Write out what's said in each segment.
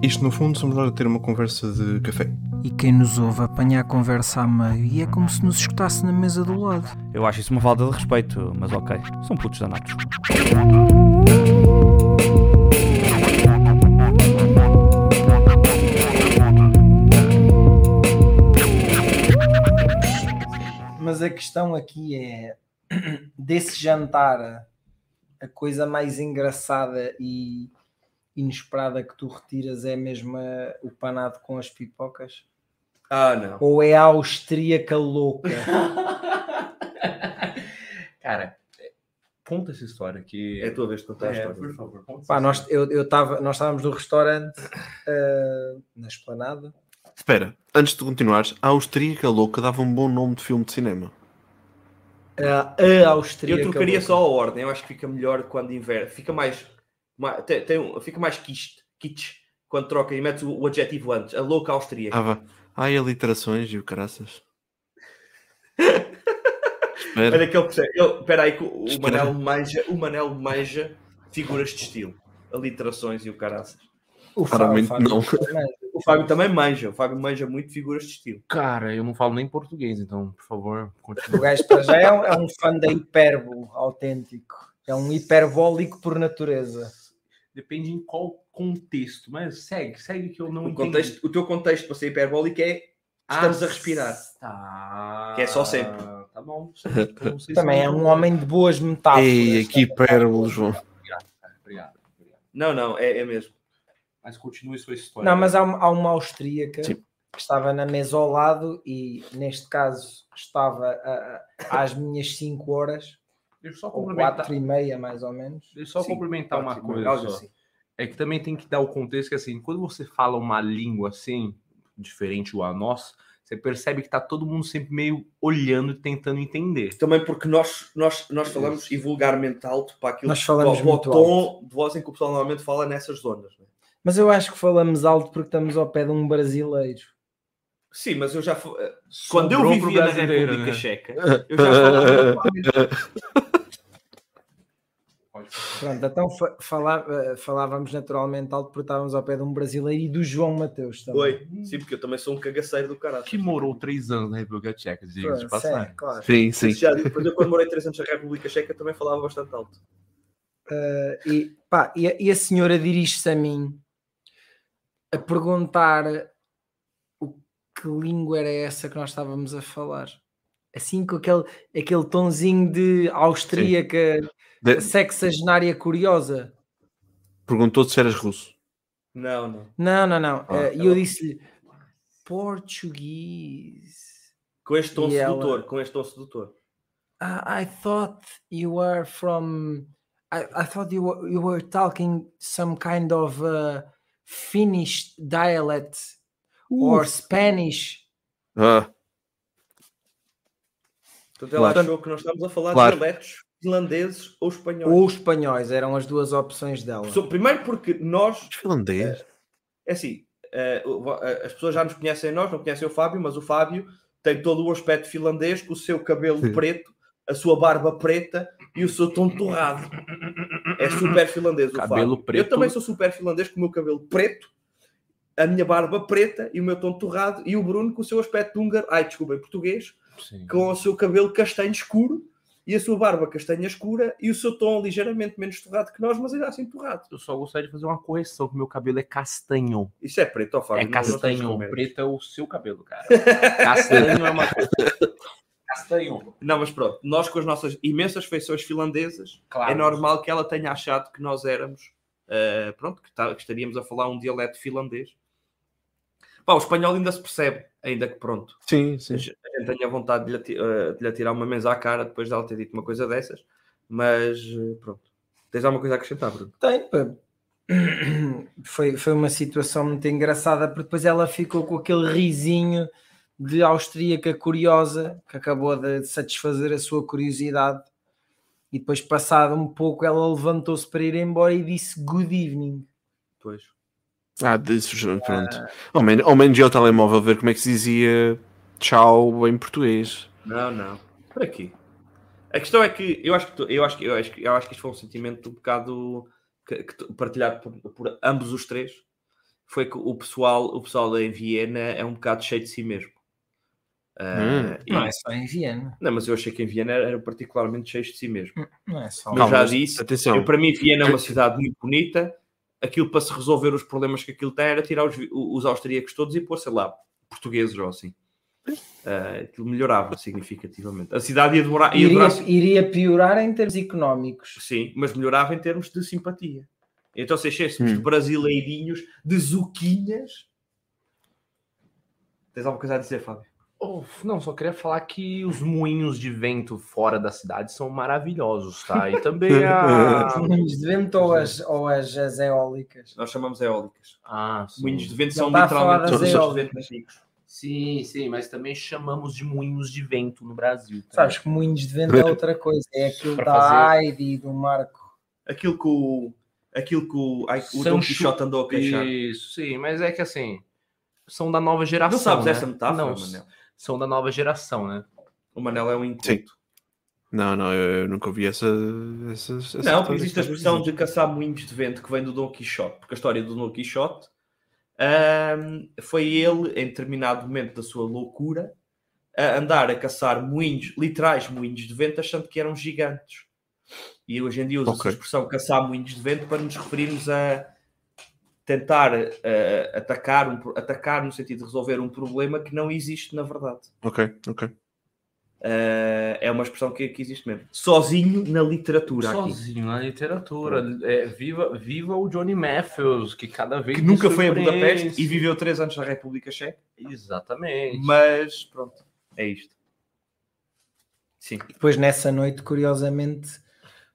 Isto, no fundo, somos nós a ter uma conversa de café. E quem nos ouve apanha a conversa a meio e é como se nos escutasse na mesa do lado. Eu acho isso uma falta de respeito, mas ok, são putos danados. Mas a questão aqui é desse jantar a coisa mais engraçada e inesperada que tu retiras é mesmo a- o panado com as pipocas? Ah, não. Ou é a austríaca louca? Cara, conta essa história que. É a tua vez de contar a É, história. por favor, conta Pá, nós, eu, eu tava, nós estávamos no restaurante ah, na esplanada. Espera, antes de continuares, a Austríaca Louca dava um bom nome de filme de cinema. A, a austríaca Eu trocaria louca. só a ordem. Eu acho que fica melhor quando inverte. Fica mais. Ma- tem, tem um- fica mais kitsch, kitsch quando troca e metes o, o adjetivo antes. A louca austríaca. Ah, vá. Ai, aliterações e o caraças. Espera. Olha que ele percebe. Ele- Espera aí, que o, o. Manel manja, o Manel manja figuras de estilo. Aliterações e o caraças. O Claramente Fábio- não. Fábio também. O Fábio também manja. O Fábio manja muito figuras de estilo. Cara, eu não falo nem português, então, por favor, O continue. gajo para já é um, é um fã da hipérbole autêntico. É um hiperbólico por natureza. Depende em qual contexto, mas segue, segue que eu não O, entendi. contexto, o teu contexto para ser hiperbólico é estamos a respirar. Tá. Que é só sempre. Tá bom. Então, Também é um homem de boas metáforas. Ei, que hipérbole, João. Obrigado, obrigado, obrigado. Não, não, é, é mesmo. Mas continue sua história. Não, mas há, uma- há uma austríaca Sim. que estava na mesa ao lado e, neste caso, estava a- a- às minhas 5 horas, Deixa eu só ou complementar, 4 e meia, mais ou menos. deixa eu só Sim, complementar uma coisa. assim. É que também tem que dar o contexto que, assim, quando você fala uma língua assim, diferente a nossa, você percebe que tá todo mundo sempre meio olhando e tentando entender. Também porque nós, nós, nós falamos e vulgarmente alto para aquilo Nós falamos para, o tom de voz em que o pessoal normalmente fala nessas zonas. né? Mas eu acho que falamos alto porque estamos ao pé de um brasileiro. Sim, mas eu já quando eu Sobrou pro vivia na brasileiro, República né? Checa, eu já falava. Pronto, então eh, falávamos naturalmente alto porque estávamos ao pé de um brasileiro e do João Mateus também. Oi, sim, porque eu também sou um cagaceiro do caralho. Que morou três anos na República Tcheca, de passagem. sim, claro. Sim, sim. Já, depois eu quando morei três anos na República Checa também falava bastante alto. Eh, e, pá, e, a, e a senhora dirige-se a mim a perguntar o que língua era essa que nós estávamos a falar. Assim com aquele, aquele tonzinho de austríaca, De- sexagenária curiosa. Perguntou-te se eras russo. Não, não. Não, não, não. Ah, Eh, E eu disse-lhe português. Com este tom E ela- sedutor, com este tom sedutor. Ah, I thought you were from. I, I thought you were, you were talking some kind of uh, Finnish dialect or Spanish. Ah, Portanto, ela Claro. achou que nós estamos a falar Claro. de dialetos finlandeses ou espanhóis. Ou espanhóis eram as duas opções dela. Primeiro porque nós finlandês. É assim, eh, eh, as pessoas já nos conhecem nós, não conhecem o Fábio, mas o Fábio tem todo o aspecto finlandês, com o seu cabelo Sim. preto, a sua barba preta e o seu tom torrado. É super finlandês o Cabelo Fábio. preto. Eu também sou super finlandês com o meu cabelo preto, a minha barba preta e o meu tom torrado, e o Bruno com o seu aspecto húngaro, ai, desculpa, em português, Sim. com o seu cabelo castanho escuro e a sua barba castanha escura e o seu tom ligeiramente menos torrado que nós, mas ainda assim torrado. Eu só gostaria de fazer uma correção, que meu cabelo é castanho. Isso é preto, ó Fábio. É castanho. Preto é o seu cabelo, cara. Castanho é uma coisa. Castanho. Não, mas pronto, nós com as nossas imensas feições finlandesas, Claro. é normal que ela tenha achado que nós éramos, eh, pronto, que, tá- que estaríamos a falar um dialeto finlandês. Pá, o espanhol ainda se percebe, ainda que pronto. Sim, sim. A gente tenha vontade de lhe, ati- eh, de lhe atirar uma mesa à cara depois de ela ter dito uma coisa dessas, mas eh, pronto. Tens alguma coisa a acrescentar, Bruno? Tem, pá. Foi, foi uma situação muito engraçada, porque depois ela ficou com aquele risinho de austríaca curiosa que acabou de satisfazer a sua curiosidade. E depois, passado um pouco, ela levantou-se para ir embora e disse good evening. Pois. Ah, disso, pronto. Ao menos, ao menos ia ao telemóvel ver como é que se dizia tchau em português. Não, não. Por aqui. A questão é que eu acho que, tu- eu acho que, eu acho que, eu acho que isto foi um sentimento um bocado que- que tu- partilhado por, por ambos os três. foi que o pessoal, o pessoal em Viena é um bocado cheio de si mesmo. Ah, Hum. e- Não é só em Viena. não, mas eu achei que em Viena eram particularmente cheios de si mesmo. Não é só. Eu Calma, já mas disse, Atenção. eu, para mim Viena é uma cidade muito bonita. Aquilo para se resolver os problemas que aquilo tem era tirar os, os austríacos todos e pôr, sei lá, portugueses ou assim. Ah, aquilo melhorava significativamente. A cidade ia demorar, ia Iria, durar iria piorar em termos económicos. Sim, mas melhorava em termos de simpatia. Então, se enchêssemos Hum. de brasileirinhos, de zuquinhas. Tens alguma coisa a dizer, Fábio? Oh, não, só queria falar que os moinhos de vento fora da cidade são maravilhosos, tá? E também a. Os moinhos de vento ou as, ou as, as eólicas? Nós chamamos eólicas. Ah, sim. Moinhos de vento são falar literalmente todos os ventos. Sim, sim, mas também chamamos de moinhos de vento no Brasil. tá? Sabes que moinhos de vento é outra coisa. É aquilo Para da fazer- Heidi e do Marco. Aquilo que o, aquilo que o, ai, o Dom Quixote andou a queixar. Isso, sim, mas é que assim, são da nova geração. Não sabes né? essa metáfora, Não, Manel? São da nova geração, né? O Manel é um Sim. inculto. Não, não, eu, eu nunca ouvi essa. essa, essa Não, existe a expressão de caçar moinhos de vento que vem do Dom Quixote, porque a história do Dom Quixote ahm, foi ele, em determinado momento da sua loucura, a andar a caçar moinhos, literais moinhos de vento, achando que eram gigantes. E hoje em dia usa-se Ok. a expressão caçar moinhos de vento para nos referirmos a tentar ah, atacar, um atacar no sentido de resolver um problema que não existe na verdade. Ok, ok. Ah, é uma expressão que, que existe mesmo. Sozinho na literatura aqui. Sozinho na literatura. É, viva, viva o Johnny Matthews, que cada vez que nunca foi a. Budapeste e viveu três anos na República Checa. Exatamente. Mas pronto, é isto. Sim. Depois, nessa noite, curiosamente,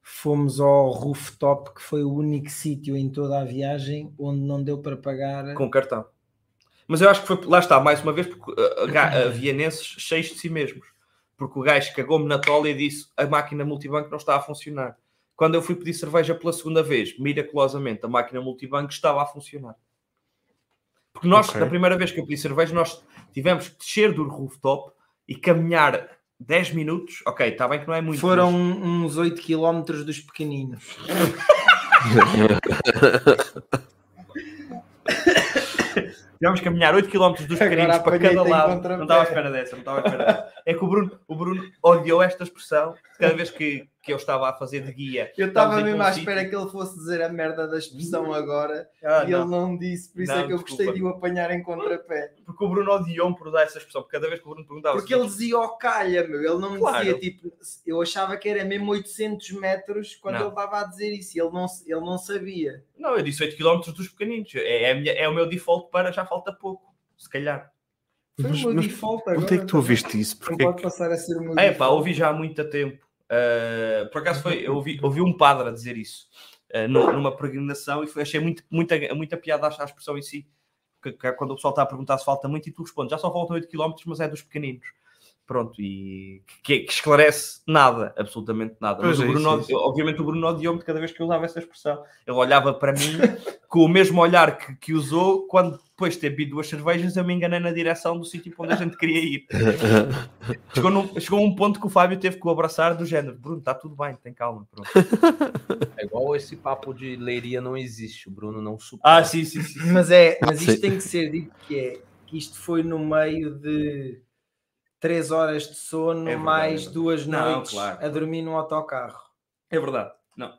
fomos ao rooftop, que foi o único sítio em toda a viagem onde não deu para pagar. Com cartão. Mas eu acho que foi, lá está, mais uma vez, porque uh, ga- uh, vienenses cheios de si mesmos. Porque o gajo cagou-me na tola e disse a máquina multibanco não está a funcionar. Quando eu fui pedir cerveja pela segunda vez, miraculosamente, a máquina multibanco estava a funcionar. Porque nós, Ok. na primeira vez que eu pedi cerveja, nós tivemos que descer do rooftop e caminhar 10 minutos. Ok, está bem que não é muito. Foram mas- uns 8 km dos pequeninos. Tivemos que caminhar 8 km dos pequeninos para cada lado. Não estava à espera dessa, não estava à espera dessa. É que o Bruno, o Bruno odiou esta expressão cada vez que, que eu estava a fazer de guia. Eu estava mesmo à espera que ele fosse dizer a merda da expressão agora Ah, e não, ele não disse, por isso Não, é que eu desculpa. gostei de o apanhar em contrapé. Porque o Bruno odiou-me por dar essa expressão. Porque cada vez que o Bruno perguntava Porque ele dizia ao calha, meu. Ele não me Claro. dizia tipo. Eu achava que era mesmo 800 metros quando Não. ele estava a dizer isso. e Ele não, ele não sabia. Não, eu disse 8 km dos pequeninos. É, é, a minha- é o meu default para já falta pouco. Se calhar. Foi Mas- o meu mas default agora. Onde é que tu ouviste isso? Não Porque pode passar a ser o meu É pá, ouvi já há muito tempo. Uh, por acaso foi, eu ouvi, ouvi um padre a dizer isso uh, nu- numa peregrinação e foi, achei muito, muita, muita piada à expressão em si. Que, que é quando o pessoal está a perguntar se falta muito e tu respondes, já só faltam 8 km, mas é dos pequeninos. Pronto, e que, que esclarece nada, absolutamente nada. Mas é o Bruno, é obviamente o Bruno odiou-me cada vez que eu usava essa expressão. Ele olhava para mim com o mesmo olhar que, que usou quando depois de ter bebido duas cervejas eu me enganei na direção do sítio para onde a gente queria ir. Chegou, num- chegou um ponto que o Fábio teve que o abraçar do género. Bruno, está tudo bem, tem calma. Pronto. É igual esse papo de leiria não existe, o Bruno não suporta. Ah, sim, sim, sim. Mas, é, Ah, mas isto sim. tem que ser dito que é que isto foi no meio de 3 horas de sono, É verdade, mais é duas Não, noites claro. a dormir no autocarro. É verdade. Não.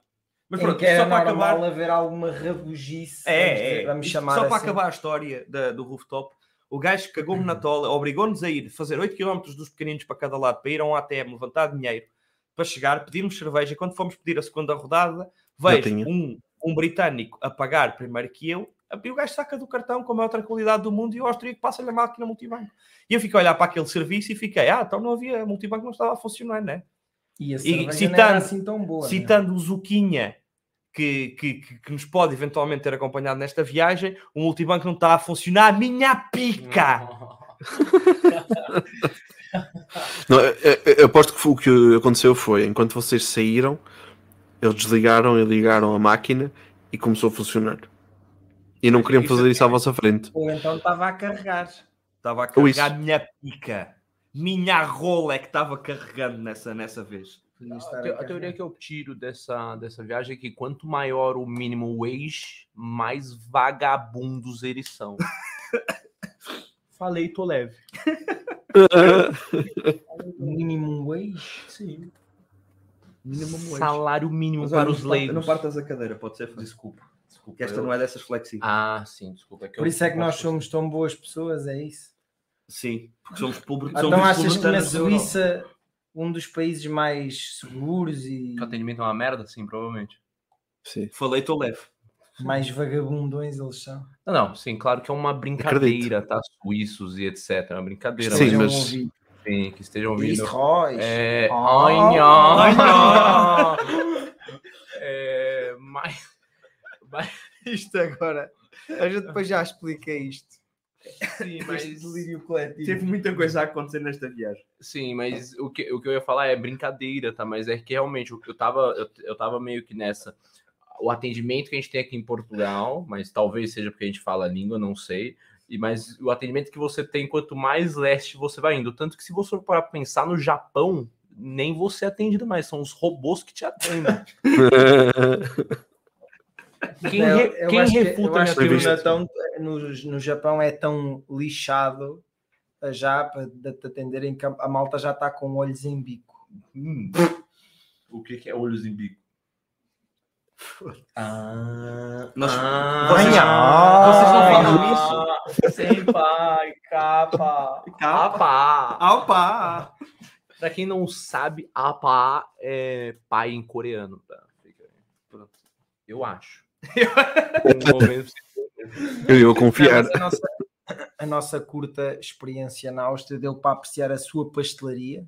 Mas pronto, que só para normal acabar. haver alguma rabugice. vamos É, dizer- é. Vamos chamar só para assim. acabar a história da- do rooftop, o gajo cagou-me na tola, obrigou-nos a ir fazer 8 km dos pequeninos para cada lado para ir a um ATM levantar dinheiro para chegar, pedirmos cerveja. Quando fomos pedir a segunda rodada, vejo um, um britânico a pagar primeiro que eu. E o gajo saca do cartão com a maior tranquilidade do mundo e o austríaco passa-lhe a máquina multibanco. E eu fiquei a olhar para aquele serviço e fiquei, ah, então não havia, multibanco não estava a funcionar, né? E a E citando- assim tão boa. né? Citando o Zuquinha, que, que, que, que nos pode eventualmente ter acompanhado nesta viagem, o multibanco não está a funcionar, minha pica! Não, eu, eu- aposto que o que aconteceu foi, enquanto vocês saíram, eles desligaram e ligaram a máquina e começou a funcionar. E não queriam fazer é- isso à vossa frente. Ou então estava a carregar. Estava a carregar a minha pica. minha rola é que estava carregando nessa, nessa vez. Podia A, te- a teoria que eu tiro dessa, dessa viagem é que quanto maior o mínimo wage, mais vagabundos eles são. Falei, tô leve. Minimum wage? Sim. Minimum wage. Salário mínimo Mas para olha, os não, parta- não leigos. partas a cadeira, pode ser? Desculpa. Desculpa. Que esta eu- não é dessas flexíveis. Ah, sim, desculpa. Por isso é que nós somos tão boas pessoas, é isso? Sim, porque somos públicos. Então somos achas que na. Suíça, um dos países mais seguros e Que o atendimento é uma merda? Sim, provavelmente. Sim. Falei, estou leve. mais vagabundões eles são? Não, não, sim, claro que é uma brincadeira, tá? Suíços e etc. É uma brincadeira. Sim, mas- sim, que estejam ouvindo. Royce. É. Oh, Ai, ai, nhá. É, mas, mas, Isto agora. A gente depois já explica isto. sim, Este mas, delírio coletivo. Teve muita coisa a acontecer nesta viagem. sim, mas o que, o que eu ia falar é brincadeira, tá? Mas é que realmente eu, eu, tava, eu, eu tava meio que nessa. O atendimento que a gente tem aqui em Portugal, mas talvez seja porque a gente fala a língua, não sei. E, mas o atendimento que você tem, quanto mais leste você vai indo. Tanto que se você for para pensar no Japão, nem você é atendido mais, são os robôs que te atendem. Quem, re- eu quem que- refuta eu minha acho que teoria? não é tão- no, no Japão é tão lixado a já para de- te atenderem que a, malta já está com olhos em bico. Hum. O que, que é olhos em bico? Ah, Nós- ah, vocês- ah, vocês não falam isso? Sem pai, capa, apa. Opa! Pra quem não sabe, apa é pai em coreano. Tá? Eu acho. Eu ia confiar. a, nossa, a nossa curta experiência na Áustria deu para apreciar a sua pastelaria,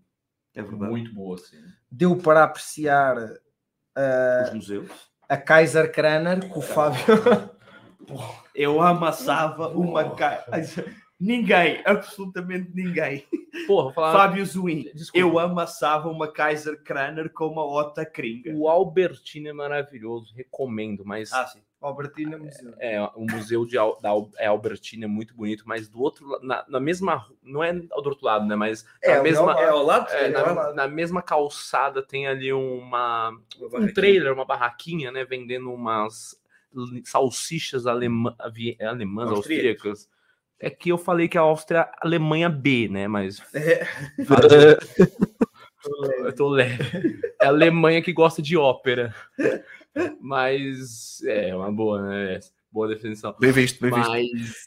É verdade. Muito boa, sim. deu para apreciar Os museus. a Kaiser Kraner, que o Fábio. Eu amassava uma caixa. Ninguém, absolutamente ninguém. Porra, vou falar. Fábio Zuin. Eu amassava uma Kaiser Kraner com uma Ota Kringa. O Albertino é maravilhoso, recomendo, mas Ah, sim. Albertina Museu. é, o museu de Al, da Al- é Albertina é muito bonito, mas do outro na, na mesma não é do outro lado, né? Mas É, mesma É ao lado? é, É, na, ao lado. na mesma calçada tem ali uma Uma um trailer, uma barraquinha, né, vendendo umas salsichas alemã, alemãs, Austríacas. austríacas. É que eu falei que a Áustria é a Alemanha B, né? Mas É, eu tô leve. É a Alemanha que gosta de ópera. Mas é uma boa, né? Boa definição. Bem visto, bem visto. Mas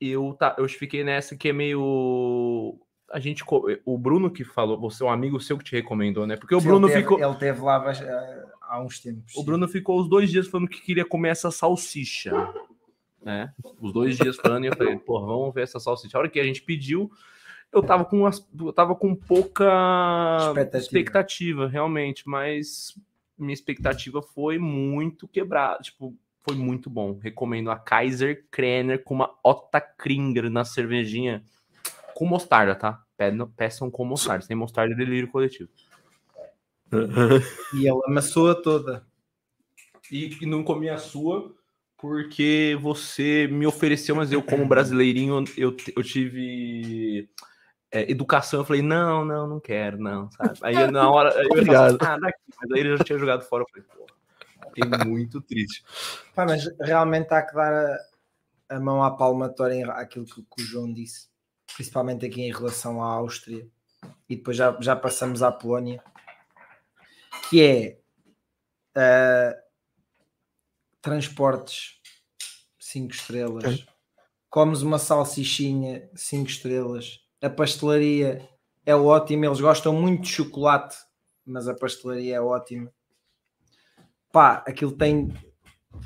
eu, tá, eu fiquei nessa que é meio. A gente. O Bruno que falou, você é um amigo seu que te recomendou, né? Porque o Bruno ele teve, ficou. Ele teve lá eh, há uns tempos. O Bruno ficou os dois dias falando que queria comer essa salsicha. Né? Os dois dias falando, e eu falei, pô, vamos ver essa salsicha. A hora que a gente pediu, eu tava com, umas, eu tava com pouca Expectativa. expectativa, realmente, mas minha expectativa foi muito quebrada. Tipo, foi muito bom. Recomendo a Kaiser Krenner com uma Ota Kringer na cervejinha com mostarda, tá? Peçam com mostarda. Sem mostarda, é delírio coletivo. E ele amassou-a toda. e que não comi a sua porque você me ofereceu, mas eu, como brasileirinho, eu, eu tive é, educação. Eu falei, não, não, não quero, não, sabe? Aí eu, na hora. Aí eu Obrigado. falei, ah, daqui. Mas aí ele já tinha jogado fora. Eu falei, pô, fiquei muito triste. Pá, mas realmente há que dar a, a mão à palmatória em aquilo que, que o João disse, principalmente aqui em relação à Áustria, e depois já, já passamos à Polónia, que é ah, transportes 5 estrelas, Ok. comes uma salsichinha 5 estrelas, a pastelaria é ótima, eles gostam muito de chocolate, mas a pastelaria é ótima. Pá, aquilo tem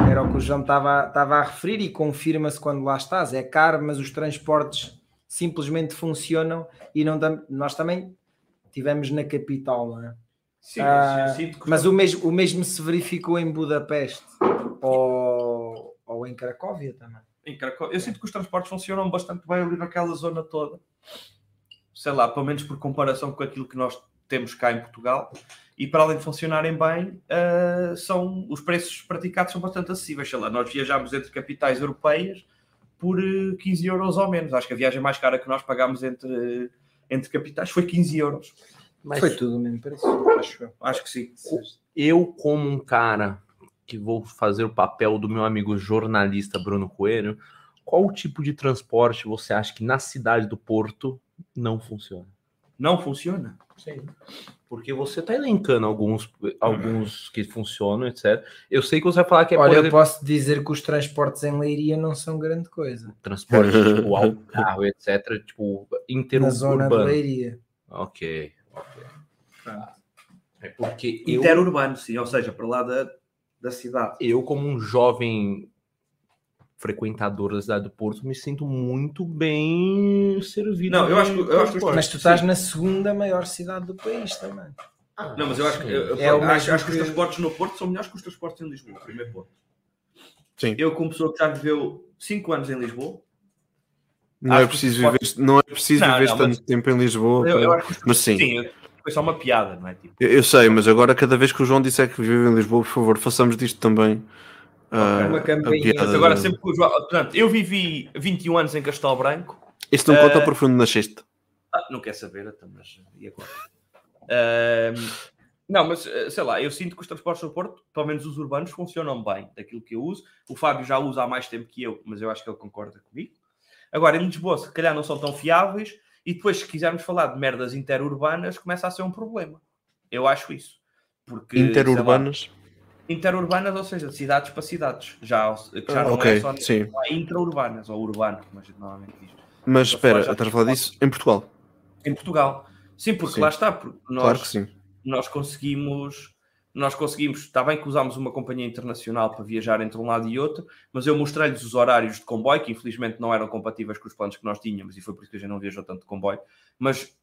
era o que o João estava estava a referir e confirma-se quando lá estás. É caro, mas os transportes simplesmente funcionam e não nós também tivemos na capital, não é? Sim, Ah, que Mas o mesmo, o mesmo se verificou em Budapeste ou, ou em Cracóvia também. Em Cracóvia. Eu sinto que os transportes funcionam bastante bem ali naquela zona toda. Sei lá, pelo menos por comparação com aquilo que nós temos cá em Portugal. E para além de funcionarem bem, ah, são, os preços praticados são bastante acessíveis. Sei lá, nós viajámos entre capitais europeias por eh, 15 euros ou menos. Acho que a viagem mais cara que nós pagámos entre entre capitais foi 15 euros. Mas Foi tudo o mesmo preço, acho. Acho que sim. eu, como um cara que vou fazer o papel do meu amigo jornalista Bruno Coelho, qual tipo de transporte você acha que na cidade do Porto não funciona? Não funciona. Sim. Porque você tá elencando alguns, alguns que funcionam, etc. Eu sei que você vai falar que é, Olha, eu posso dizer que os transportes em Leiria não são grande coisa. transporte, tipo, autocarro, etc. Tipo, Na zona de interurbano. Leiria. Ok, ok. É porque eu, Interurbano, sim, ou seja, para lá da, da cidade. eu, como um jovem frequentador da cidade do Porto, me sinto muito bem servido. Não, eu acho que- eu acho que. Mas tu estás na segunda maior cidade do país também. Não, mas eu acho que, eu, eu- É acho, acho que os transportes no Porto são melhores que os transportes em Lisboa, primeiro ponto. Sim. Eu, como pessoa que já viveu 5 anos em Lisboa, Não é preciso pode- viver, não é preciso Não, viver não, tanto mas- tempo em Lisboa. eu, eu para- que Mas sim, sim, foi só uma piada, não é? Tipo, eu, eu sei, mas agora cada vez que o João disser que vive em Lisboa, por favor, façamos disto também. ah, Uma a campainha. piada. mas agora sempre que o João. Portanto, eu vivi 21 anos em Castelo Branco, Isto não conta Eh, por fundo nasceste. Ah, não quer saber, então, mas e agora? Ahm, não, mas eh, sei lá, eu sinto que os transportes do Porto, pelo menos os urbanos, funcionam bem daquilo que eu uso. O Fábio já usa há mais tempo que eu, mas eu acho que ele concorda comigo. Agora, em Lisboa, se calhar não são tão fiáveis, e depois, se quisermos falar de merdas interurbanas, começa a ser um problema. Eu acho isso. Porque, sei lá, Interurbanas. interurbanas, ou seja, de cidades para cidades. Já, que já Ah, não ok, é só sim. não é intraurbanas ou urbano, como a gente normalmente diz. Mas Já espera, estás a falar disso em Portugal? Em Portugal. Sim, porque Sim. lá está. Porque nós, Claro que sim. nós conseguimos nós conseguimos, está bem que usámos uma companhia internacional para viajar entre um lado e outro, mas eu mostrei-lhes os horários de comboio, que infelizmente não eram compatíveis com os planos que nós tínhamos, e foi por isso que a gente não viajou tanto de comboio, mas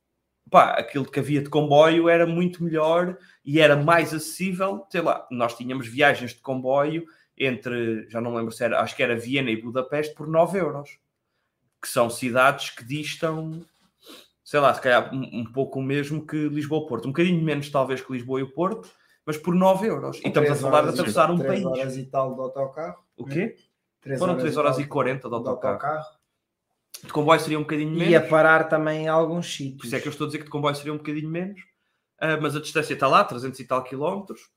pá, aquilo que havia de comboio era muito melhor e era mais acessível, sei lá, nós tínhamos viagens de comboio entre, já não lembro se era, acho que era Viena e Budapeste por 9 euros, que são cidades que distam sei lá, se calhar um, pouco o mesmo que Lisboa-Porto. Um bocadinho menos, talvez, que Lisboa e o Porto, mas por 9 euros. E estamos a falar de horas e- atravessar um país. horas e tal de autocarro. O quê? Três Foram 3 horas e tal 40 de de autocarro. De comboio seria um bocadinho E a menos. parar também em alguns Por sítios. isso é que eu estou a dizer que de comboio seria um bocadinho menos. Ah, mas a distância está lá, 300 e tal quilómetros.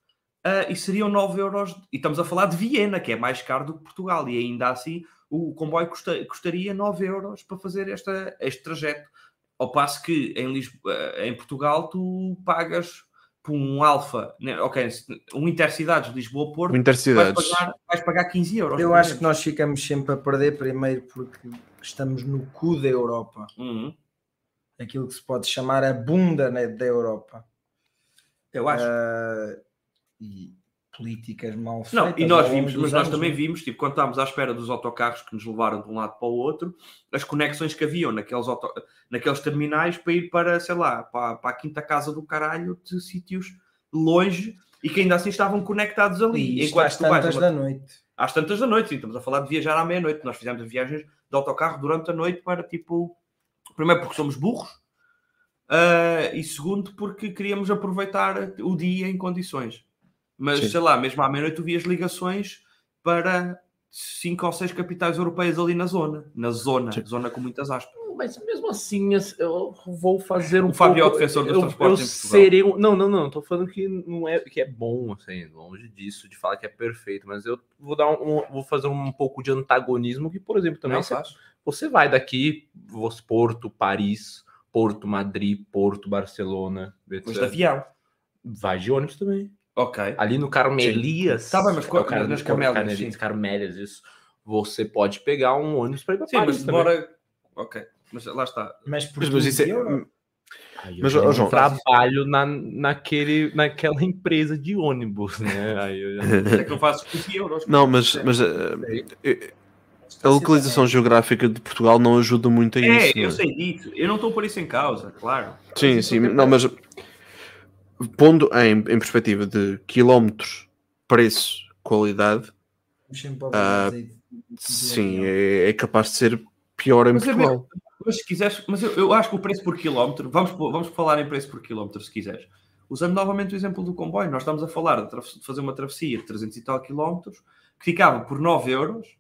Ah, e seriam 9 euros. E estamos a falar de Viena, que é mais caro do que Portugal. E ainda assim, o comboio custa- custaria 9 euros para fazer esta, este trajeto. Ao passo que em, Lisboa, em Portugal tu pagas por um Alfa, né, ok, um Intercidades Lisboa-Porto, O vais Intercidades. pagar, vais pagar 15 euros. Eu acho que nós ficamos sempre a perder, primeiro porque estamos no cu da Europa. Uhum. Aquilo que se pode chamar a bunda né, da Europa. Eu acho. Ah, e políticas mal feitas. Não, e nós vimos, mas nós anos, também né? vimos, tipo, quando estávamos à espera dos autocarros que nos levaram de um lado para o outro, as conexões que haviam naqueles, auto... naqueles terminais para ir para, sei lá, para, para a quinta casa do caralho de sítios longe e que ainda assim estavam conectados ali. E Enquanto às vais tantas a da noite. às tantas da noite, sim, estamos a falar de viajar à meia-noite. Nós fizemos viagens de autocarro durante a noite para tipo. Primeiro porque somos burros, ah, e segundo porque queríamos aproveitar o dia em condições. Mas Sim. sei lá, mesmo à meia-noite tu vias ligações para cinco ou seis capitais europeias ali na zona. Na zona, Sim. zona com muitas aspas. Mas mesmo assim, eu vou fazer um O Fábio é o pouco... defensor dos eu, transportes eu serei um... Não, não, não. Tô falando que não é que é bom, assim, longe disso, de falar que é perfeito. Mas eu vou dar um, vou fazer um pouco de antagonismo que, por exemplo, também Não você, você vai daqui, Porto, Paris, Porto, Madrid, Porto, Barcelona, Mas etc. de avião. Vai de ônibus também. Ok. Ali no Carmelias. Tá bem, mas é qual- o Car- nas Carmelias, sim. Carmélias, isso. Você pode pegar um ônibus para ir para Sim, Paris mas também. demora. Ok. Mas lá está. Mas, por Mas, mas isso é. Aí eu Mas, já ó, não João, trabalho na, naquele, naquela empresa de ônibus, né? Aí eu já... É que não faço 15 euros. Não, mas, mas eh, a localização geográfica de Portugal não ajuda muito a É, isso. não eu é? sei disso. Eu não estou por isso em causa, claro. Sim, Mas sim, não, mas pondo em, em perspectiva de quilómetros, preço, qualidade, de sim, é, é capaz de ser pior em Mas é Portugal. Mas se quiseres, mas eu, eu acho que o preço por quilómetro, vamos, vamos falar em preço por quilómetro se quiseres. Usando novamente o exemplo do comboio, nós estamos a falar de, fazer uma travessia de 300 e tal quilómetros que ficava por 9 euros,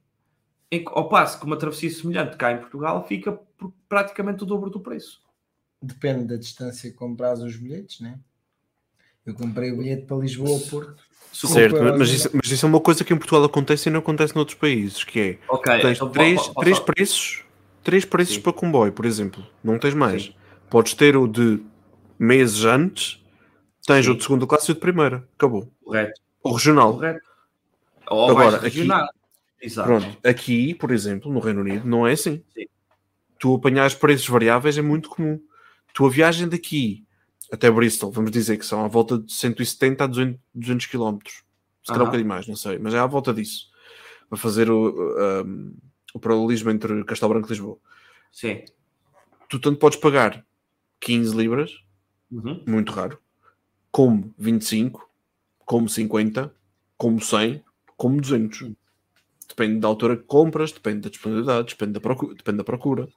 em, ao passo que uma travessia semelhante cá em Portugal fica por praticamente o dobro do preço. Depende da distância que compras os bilhetes, né? Eu comprei o bilhete para Lisboa ou Porto. Certo, Desculpa, mas, mas isso, mas isso é uma coisa que em Portugal acontece e não acontece noutros países, que é Ok, tens então, três, po- po- três posso- preços, três preços Sim. para comboio, por exemplo. Não tens mais. Sim. Podes ter o de meses antes, tens Sim. o de segunda classe e o de primeira. Acabou. Correto, O regional. correto. Ou Agora, regional. Exato. Pronto. Aqui, por exemplo, no Reino Unido, não é assim. Sim. Tu apanhar preços variáveis é muito comum. Tu a viagem daqui até Bristol, vamos dizer que são à volta de 170 a 200, 200 km. Se calhar um Aham. bocadinho mais, não sei, mas é à volta disso. Para fazer o, um, o paralelismo entre Castelo Branco e Lisboa. Sim. Tu tanto podes pagar 15 libras, Uhum. muito raro, como 25, como 50, como 100, como 200. Depende da altura que compras, depende da disponibilidade, depende da procura. Depende da procura.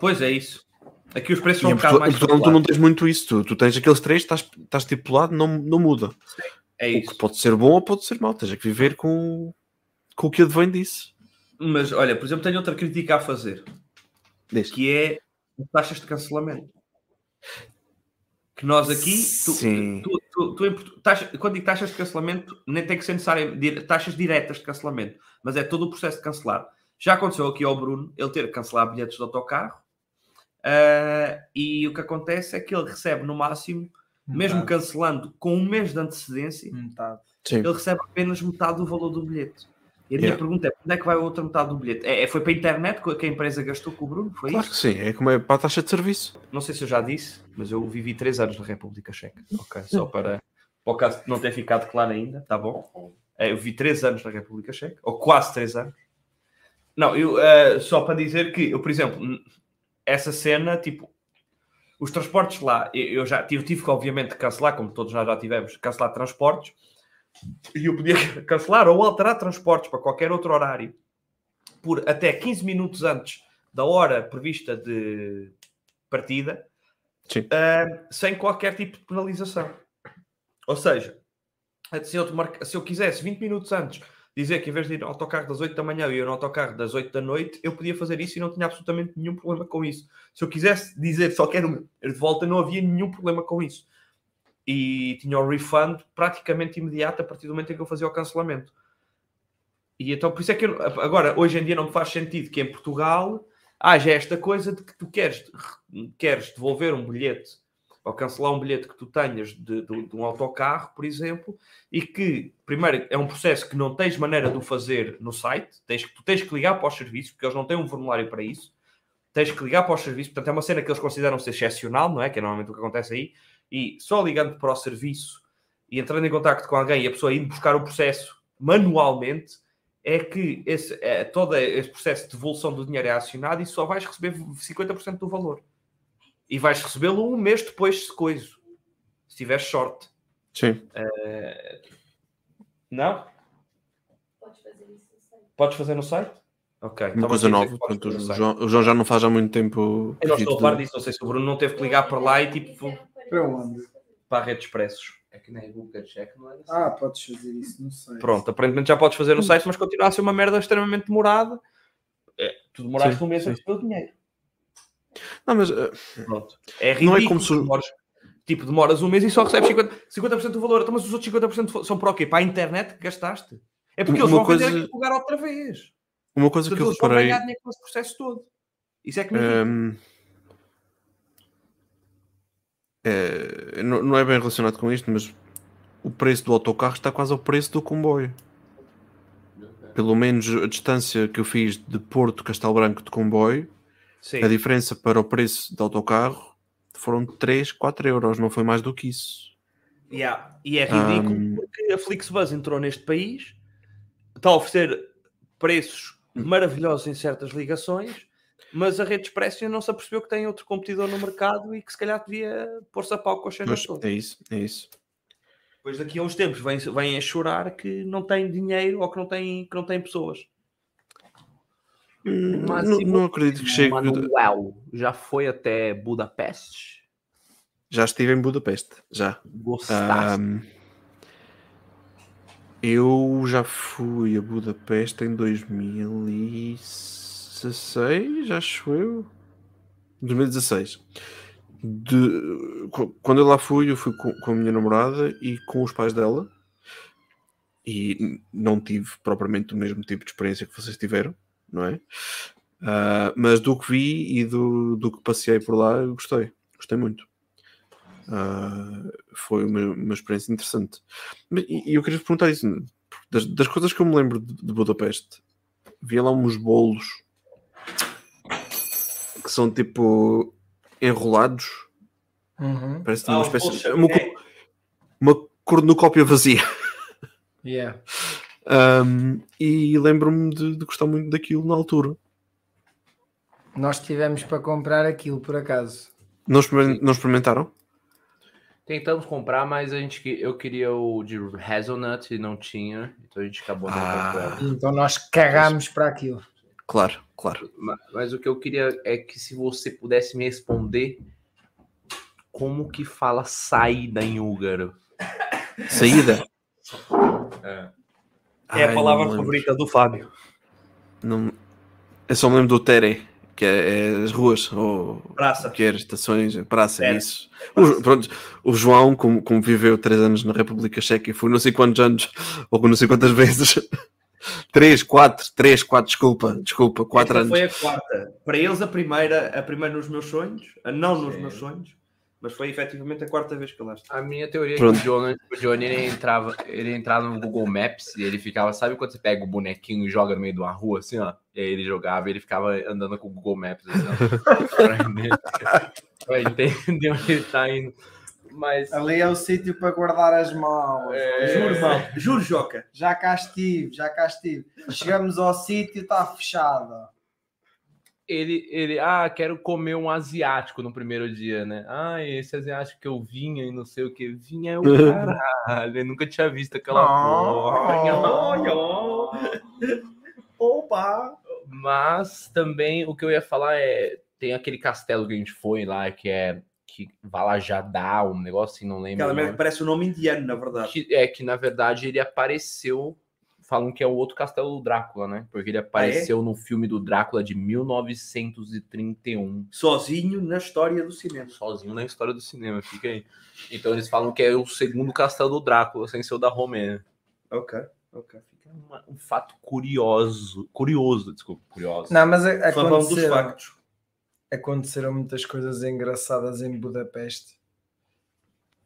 Pois é isso. Aqui os preços são um bocado Portugal, em mais Portugal tu não tens muito isso. Tu, tu tens aqueles três, estás, estás estipulado, não, não muda. É O isso. que pode ser bom ou pode ser mau. Tens é que viver com, com o que advém disso. Mas olha, por exemplo, tenho outra crítica a fazer, que é as taxas de cancelamento. Que nós aqui, tu, Sim. tu, tu, tu Portu- taxa- quando digo taxas de cancelamento, nem tem que ser necessário taxas diretas de cancelamento, mas é todo o processo de cancelar. Já aconteceu aqui ao Bruno ele ter que cancelar bilhetes de autocarro, ah, e o que acontece é que ele recebe no máximo, mesmo Metade. cancelando com um mês de antecedência, ele recebe apenas metade do valor do bilhete. E a minha Yeah. pergunta é: onde é que vai a outra metade do bilhete? É, é- foi para a internet que a empresa gastou com o Bruno? Foi Claro isso? que sim. É como é para a taxa de serviço. Não sei se eu já disse, mas eu vivi três anos na República Checa. Ok, só para, para o caso de não ter ficado claro ainda, tá bom? É, Eu vivi três anos na República Checa, ou quase três anos. Não, eu, eh, só para dizer que eu, por exemplo, essa cena, tipo, os transportes lá, eu, já tive, tive que, obviamente, cancelar, como todos nós já tivemos, cancelar transportes, e eu podia cancelar ou alterar transportes para qualquer outro horário por até 15 minutos antes da hora prevista de partida, ah, sem qualquer tipo de penalização. Ou seja, se eu, marca- se eu quisesse 20 minutos antes dizer que em vez de ir no autocarro das 8 da manhã eu ia no autocarro das 8 da noite, eu podia fazer isso e não tinha absolutamente nenhum problema com isso. Se eu quisesse dizer só quero de volta, não havia nenhum problema com isso. E tinha o refund praticamente imediato a partir do momento em que eu fazia o cancelamento. E então, por isso é que eu- agora, hoje em dia, não me faz sentido que em Portugal haja esta coisa de que tu queres, queres devolver um bilhete ou cancelar um bilhete que tu tenhas de, de- de um autocarro, por exemplo, e que, primeiro, é um processo que não tens maneira de o fazer no site, tens, tu tens que ligar para os serviços, porque eles não têm um formulário para isso, tens que ligar para os serviços, portanto, é uma cena que eles consideram ser excepcional, não é? Que é normalmente o que acontece aí, e só ligando para o serviço e entrando em contato com alguém e a pessoa indo buscar o processo manualmente, é que esse, é, todo esse processo de devolução do dinheiro é acionado e só vais receber 50% do valor. E vais recebê-lo um mês depois de coisa. Se tiveres sorte. Sim. Não? Podes fazer isso no site. Podes fazer no site? Ok. Uma então coisa nova. Portanto, o, no site. João, o João já não faz há muito tempo. Eu não estou a par disso. Não sei se o Bruno não teve que ligar para lá e tipo Para onde? para a rede de expressos. É que na República Tcheca não era assim. Ah, podes fazer isso, não sei. Pronto, aparentemente já podes fazer no site, mas continua a ser uma merda extremamente demorada. É, tu demoraste Sim, um mês a receber o dinheiro. Não, mas Pronto. É Não ridículo. é como se- demoras- Tipo, demoras um mês e só recebes 50%, 50 do valor. Então, mas os outros 50% são para o quê? Para a internet que gastaste? É porque eles Uma vão coisa- vender aquele lugar outra vez. uma coisa que eu eles vão reparei. ganhar dinheiro com esse processo todo. Isso é que me. Hum, é, não, não é bem relacionado com isto, mas o preço do autocarro está quase ao preço do comboio. Pelo menos a distância que eu fiz de Porto Castelo Branco de comboio, Sim. a diferença para o preço do autocarro foram 3, 4 euros, não foi mais do que isso. Yeah. E é ridículo Hum. porque a Flixbus entrou neste país, está a oferecer preços Hum. maravilhosos em certas ligações, mas a rede express ainda não se apercebeu que tem outro competidor no mercado e que se calhar devia pôr-se a pau com as cenas todas. é isso, é isso. Depois daqui a uns tempos vêm, vêm a chorar que não tem dinheiro ou que não tem, que não tem pessoas. Hum, Mas não, não acredito que chegue. Manuel já foi até Budapeste? Já estive em Budapeste, já. Gostaste? Ahm, eu já fui a Budapeste em 2016, acho eu. 2016. De, qu- quando eu lá fui, eu fui com, com a minha namorada e com os pais dela. E não tive propriamente o mesmo tipo de experiência que vocês tiveram, não é? Ah, mas do que vi e do, do que passei por lá, gostei. Gostei muito. Ah, foi uma, uma experiência interessante. Mas- E e eu queria vos perguntar isso. Das, das coisas que eu me lembro de, de Budapeste, havia lá uns bolos que são tipo enrolados. Uhum. Parece Ah, uma os espécie bolos uma, uma cornucópia vazia. Yeah. Um, e lembro-me de, de gostar muito daquilo na altura. Nós tivemos para comprar aquilo, por acaso. Não, não experimentaram? Tentamos comprar, mas a gente, que- eu queria o de Hazelnut e não tinha, então a gente acabou não Ah. comprando. Então nós cagámos para aquilo. Claro, claro. Ma- Mas o que eu queria é que se você pudesse me responder como que fala saída em húngaro. Saída. É. É a Ai, palavra me lembro. favorita do Fábio. Não... Eu só me lembro do Tere, que é, é as ruas, ou Praça. que era, estações, praça, é isso. O, pronto, o João, como, como viveu três anos na República Checa e foi não sei quantos anos, ou não sei quantas vezes. três, quatro, três, quatro, desculpa, desculpa, quatro Esta anos. foi a quarta. Para eles, a primeira, a primeira nos meus sonhos, a não nos meus sonhos, mas foi efetivamente a quarta vez que eu lá estive. A minha teoria é que o Johnny, o Johnny ele entrava, ele entrava no Google Maps e ele ficava, sabe quando você pega o bonequinho e joga no meio de uma rua, assim, ó? E aí ele jogava e ele ficava andando com o Google Maps, assim, ó, pra entender- onde ele tá indo. Mas Ali é o sítio para guardar as malas. É. Juro, mal. Juro, Joca. Já cá estive, já cá estive. Chegamos ao sítio, está fechado. Ele, ele, ah, quero comer um asiático no primeiro dia, né? Ah, esse asiático que eu vinha e não sei o que, vinha é o caralho, eu nunca tinha visto aquela porra. Opa! Mas também o que eu ia falar é, tem aquele castelo que a gente foi lá, que é que Valajadá, um negócio assim, não lembro. Aquela o merda nome. que parece o nome indiano, na verdade. que, é que na verdade ele apareceu, falam que é o outro castelo do Drácula, né? Porque ele apareceu no filme do Drácula de 1931. Sozinho na história do cinema. sozinho na história do cinema, fica aí. Então eles falam que é o segundo castelo do Drácula, sem ser o da Romênia. Ok, ok. Fica uma- um fato curioso, curioso, desculpa, curioso. Não, mas a- Falando dos aconteceram, factos. aconteceram muitas coisas engraçadas em Budapeste.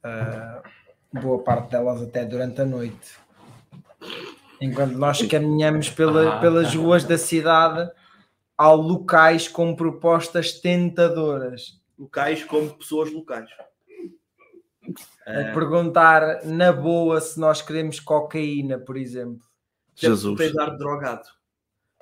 Ah, boa parte delas até durante a noite. Enquanto nós caminhamos pela- Ah, pelas ruas da cidade, há locais com propostas tentadoras. Locais como pessoas locais. A perguntar na boa se nós queremos cocaína, por exemplo. Jesus. Tens ar de drogado.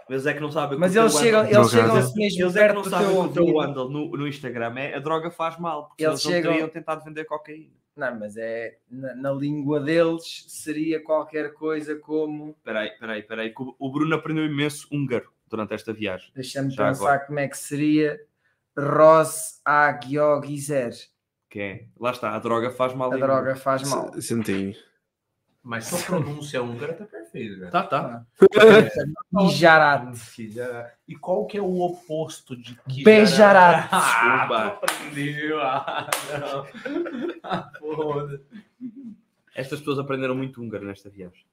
Mas é que não sabem Mas que o eles chegam, eles Drogado. chegam-se mesmo Eles é que perto não sabem que o teu handle no, no Instagram é a droga faz mal. Porque Eles eles, não chegam- teriam tentado vender cocaína. Não, mas é na, na língua deles seria qualquer coisa como Peraí, peraí, peraí. que o- O Bruno aprendeu imenso húngaro durante esta viagem. deixa-me pensar agora. como é que seria Ross Agiogizer. Que é, lá está, a droga faz mal. A em droga faz mal. S- Senti. Mas sua pronúncia húngara tá perfeita, cara. Tá, tá. Ijarat. E qual que é o oposto de que Bejarat. Ah, aprendeu. Ah, não. Ah, foda. Estas pessoas aprenderam muito húngaro nesta viagem.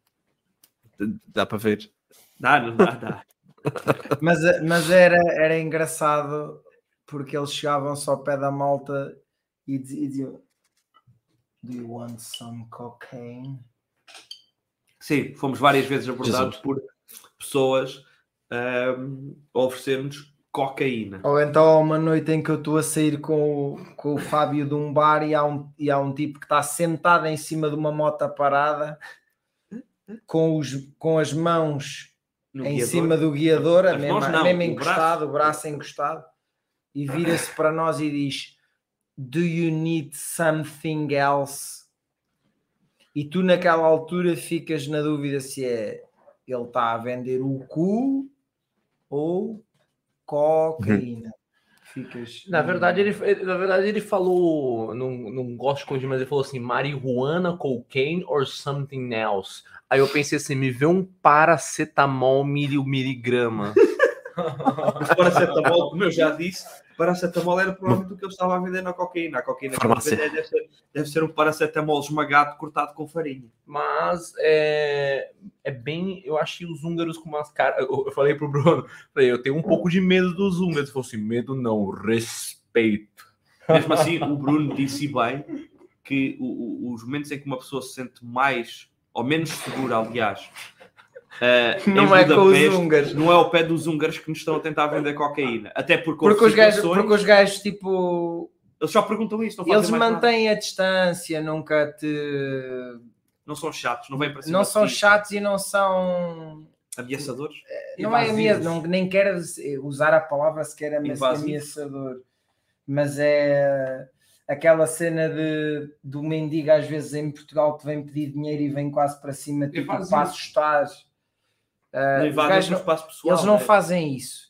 Dá para ver. Dá, não dá, dá. Mas, mas era, era engraçado porque eles chegavam só ao pé da malta e e diziam Do you want some cocaine? Sim, fomos várias vezes abordados Jesus. por pessoas ahm, a oferecer-nos cocaína. Ou então há uma noite em que eu estou a sair com o, com o Fábio de um bar e há um, e há um tipo que está sentado em cima de uma moto parada com, os, com as mãos No em guiador. cima do guiador, a mesma, não, mesmo o encostado, braço. o braço encostado, e vira-se para nós e diz: Do you need something else? E tu, naquela altura, ficas na dúvida se é ele está a vender o cu ou cocaína. Ficas. Na verdade, ele, na verdade, ele falou, não, não gosto de confundir, mas ele falou assim, marihuana, cocaine or something else. Aí eu pensei assim, me vê um paracetamol mili, miligrama. Mas paracetamol, como eu já disse, paracetamol era provavelmente o que ele estava a vender na cocaína. A cocaína que Farmácia. deve ser, deve ser um paracetamol esmagado cortado com farinha. Mas é, é bem. Eu achei os húngaros com umas caras. Eu, eu falei pro Bruno, falei, eu tenho um pouco de medo dos húngaros. Ele falou assim: medo não, respeito. Mesmo assim, o Bruno disse bem que o- o- os momentos em que uma pessoa se sente mais ou menos segura, aliás, eh, Não é com os húngaros. Não é ao pé dos húngaros que nos estão a tentar vender cocaína. Até porque, Porque os, gajos, porque os gajos, tipo, eles só perguntam isso, não fazem eles mais nada. mantêm a distância, nunca te. Não são chatos, não vêm para cima Não são ti. chatos e não são. Ameaçadores? Não é Invasivos. ameaçador, não, nem quero usar a palavra sequer ameaçador, mas é aquela cena de do mendigo às vezes em Portugal te vem pedir dinheiro e vem quase para cima tipo, para assustar. Ah, Não invadem o espaço pessoal. eles não né? fazem isso.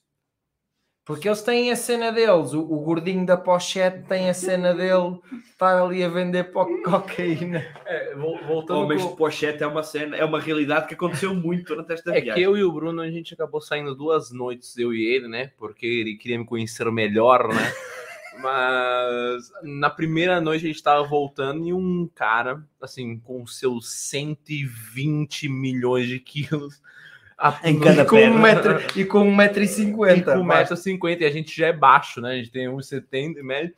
Porque eles têm a cena deles, o, o gordinho da pochete tem a cena dele estar ali a vender po- cocaína. É, vol- voltando Homens pro- de pochete é uma cena, é uma realidade que aconteceu muito durante esta É viagem. que eu e o Bruno, a gente acabou saindo duas noites, eu e ele, né? Porque ele queria me conhecer melhor, né? Mas na primeira noite a gente tava voltando e um cara, assim, com seus 120 milhões de quilos a- Em cada E com, um perna. metro, e com um metro e cinquenta. com 1,50m, e a gente já é baixo, né? A gente tem 1,70m médio.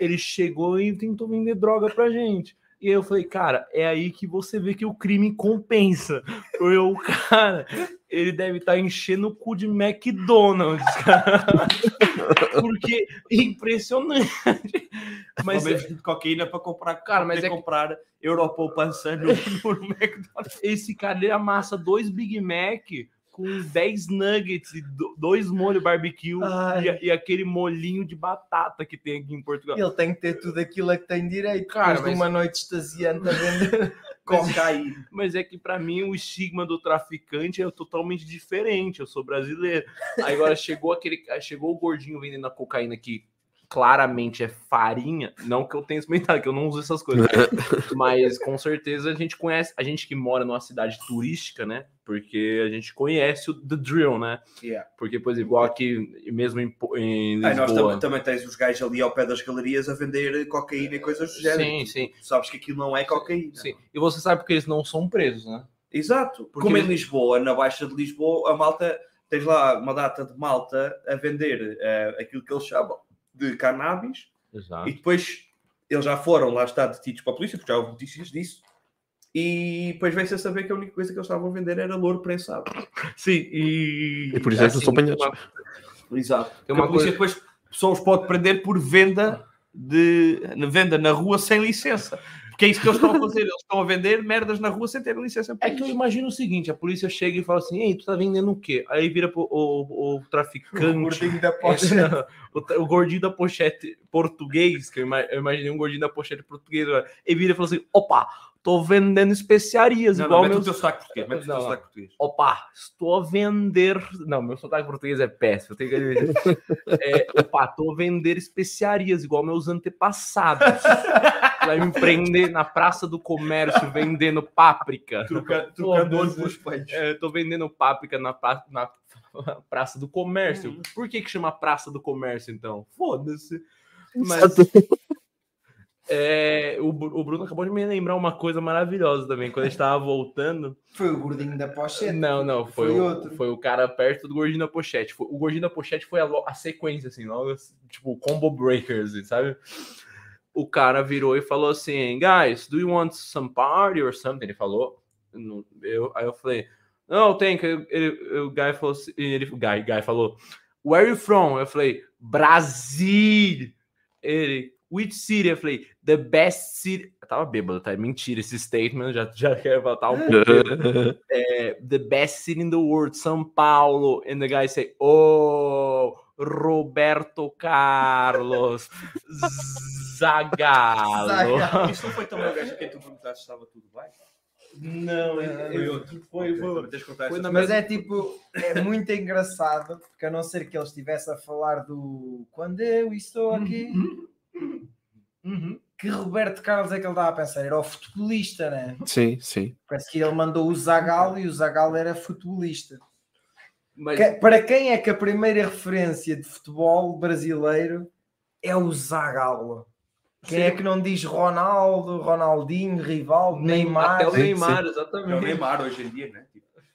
Ele chegou e tentou vender droga pra gente. E aí eu falei, cara, é aí que você vê que o crime compensa. Porque o cara, ele deve estar enchendo o cu de McDonald's, cara. Porque é impressionante. Mas é- de cocaína para comprar, Cara, mas é que- comprar Europoupança no, no McDonald's. esse cara ele amassa dois Big Mac com 10 nuggets e do- dois molhos barbecue e, e aquele molinho de batata que tem aqui em Portugal. Ele tem que ter tudo aquilo a que tem direito. Cara, Cara, de mas- uma noite extasiante a vender cocaína. Mas é que pra mim o estigma do traficante é totalmente diferente. Eu sou brasileiro. Aí agora chegou aquele, chegou o gordinho vendendo a cocaína que claramente é farinha. Não que eu tenha experimentado, que eu não uso essas coisas. Mas com certeza a gente conhece, a gente que mora numa cidade turística, né? Porque a gente conhece o The Drill, né? Yeah. Porque, por exemplo, igual aqui mesmo em, em Aí nós Lisboa. também, tens os gajos ali ao pé das galerias a vender cocaína e coisas do género. Sim, sim, Tu sabes que aquilo não é cocaína. sim. E você sabe porque eles não são presos, né? Exato. Porque Como em eles- Lisboa, na Baixa de Lisboa, a malta, tens lá uma data de malta a vender eh, aquilo que eles chamam de cannabis Exato. e depois eles já foram, lá está, detidos para a polícia, porque já houve notícias disso. E depois veio-se a saber que a única coisa que eles estavam a vender era louro prensado. Sim, e. E por isso é que não são apanhados. uma- Exato. Tem uma a polícia depois só os pode prender por venda de na venda na rua sem licença. Porque é isso que eles estão a fazer. Eles estão a vender merdas na rua sem ter licença. É que eu imagino o seguinte: a polícia chega e fala assim, ei, tu tá vendendo o quê? Aí vira pro, o, o traficante. gordinho da pochete. o, o gordinho da pochete português, que eu, ima- eu imaginei um gordinho da pochete português, agora, ele vira e fala assim: opa, tô vendendo especiarias, Não, igual não, mete meus. o teu sotaque português. Mete o teu Não, não. sotaque português. Opa, estou a vender. Não, meu sotaque português é péssimo. Eu tenho que. É, opa, estou a vender especiarias, igual meus antepassados. Vai me prender na Praça do Comércio vendendo páprica. Pelos peitos. É, eu tô vendendo páprica na, pra- na Praça do Comércio. Por que que chama Praça do Comércio, então? Foda-se. Mas é, o, o Bruno acabou de me lembrar uma coisa maravilhosa também. Quando a gente tava voltando. Foi o gordinho da pochete. Não, não, foi, Foi o, outro. foi o cara perto do Gordinho da Pochete. Foi- o Gordinho da Pochete foi a, a sequência, assim, logo, tipo, combo breakers, assim, sabe? O cara virou e falou assim, guys, do you want some party or something? Ele falou. Eu, aí eu falei, não, tem que. Ele, ele- o guy falou assim, ele, o guy, guy falou, where you from? Eu falei, Brasil. Ele, which city? Eu falei, the best city. Eu tava bêbado, tá? Mentira esse statement, já, já quer voltar um pouco é, the best city in the world, São Paulo. And the guy say, oh, Roberto Carlos Zagallo. Zagallo. Isso não foi também o gajo a quem tu perguntaste se estava tudo bem? Não, Foi outro. Foi, na Mas é tipo, é muito engraçado, porque a não ser que ele estivesse a falar do quando eu estou aqui, Uhum. que Roberto Carlos é que ele estava a pensar, era o futebolista, né? Sim, sim. Parece que ele mandou o Zagallo e o Zagallo era futebolista. Mas Que- para quem é que a primeira referência de futebol brasileiro é o Zagallo? Quem Sim. é que não diz Ronaldo, Ronaldinho, Rivaldo, Neymar, até o Sim, Neymar, É o exatamente. Neymar hoje em dia, né?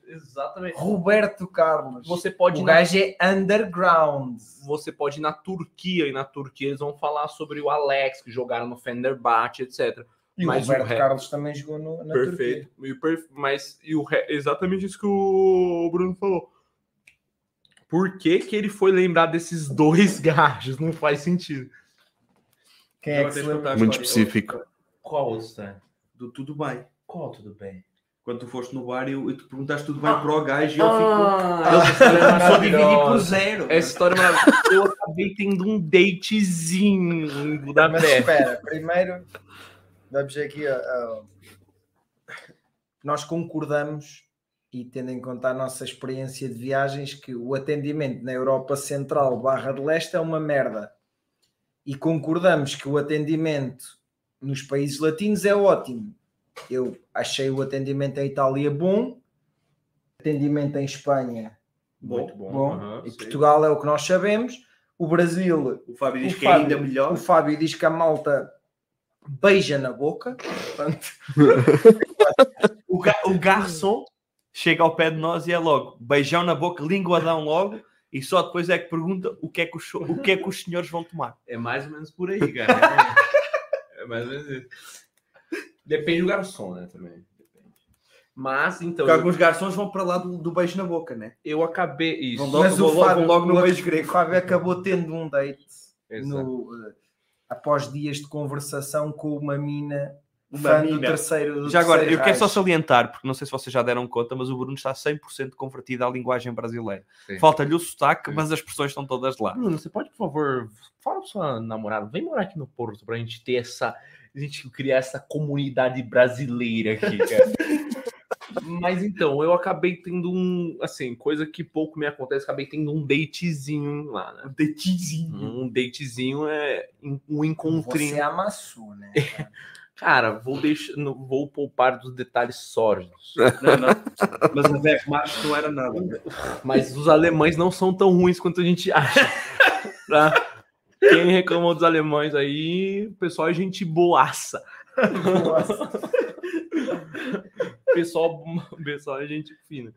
Exatamente. Roberto Carlos? Você pode, o na, gajo é underground. você pode ir na Turquia, e na Turquia eles vão falar sobre o Alex, que jogaram no Fenerbahçe, etc. E Mas o o Roberto re- Carlos também jogou no, na Turquia. Perfeito. E o perf- Mas e o re- exatamente isso que o Bruno falou. Por que, que ele foi lembrar desses dois gajos? Não faz sentido. Quem eu é que se Muito específico. Qual outra? Do tudo bem. Qual tudo bem? Quando tu foste no bar e, eu- e tu perguntaste tudo bem para o gajo e ele ficou. Ah, Ele é começou a dividir por zero. Essa história é maravilhosa. Eu acabei tendo um datezinho em Mas Budapeste. espera, primeiro vamos aqui a- nós concordamos e tendo em conta a nossa experiência de viagens que o atendimento na Europa Central barra de Leste é uma merda e concordamos que o atendimento nos países latinos é ótimo eu achei o atendimento em Itália bom atendimento em Espanha Muito bom. bom aham, e sim. Portugal é o que nós sabemos o Brasil O Fábio diz o que é Fábio- ainda melhor. o Fábio diz que a malta beija na boca. Portanto, O, ga- o garçom chega ao pé de nós e é logo beijão na boca, linguadão logo, e só depois é que pergunta o que é que os, o que é que os senhores vão tomar. É mais ou menos por aí, cara. é mais ou menos isso. Depende do garçom, né? Também. Depende. Mas, então, Porque alguns garçons vão para lá do, do beijo na boca, né? eu acabei. Isso. Vão logo, mas vão o logo- Fábio, logo no o- beijo o grego. Fábio acabou tendo um date no, eh, após dias de conversação com uma mina, Uma fã do terceiro. do Já agora, eu quero só salientar, porque não sei se vocês já deram conta, mas o Bruno está 100% convertido à linguagem brasileira. Falta-lhe o sotaque, Sim. mas as expressões estão todas lá. Bruno, você pode, por favor, fala pra sua namorada, vem morar aqui no Porto pra gente ter essa. A gente criar essa comunidade brasileira aqui, cara. Mas então, eu acabei tendo um. Assim, coisa que pouco me acontece, acabei tendo um datezinho lá, né? Datezinho. Um datezinho é um encontrinho. Você amassou, né? Cara, vou deixar, não- vou poupar dos detalhes sórdidos. Não, não. Mas a Beck Marques não era nada. Mas os alemães não são tão ruins quanto a gente acha. tá? Quem reclamou dos alemães aí, o pessoal é gente boaça. pessoal, pessoal é gente fina.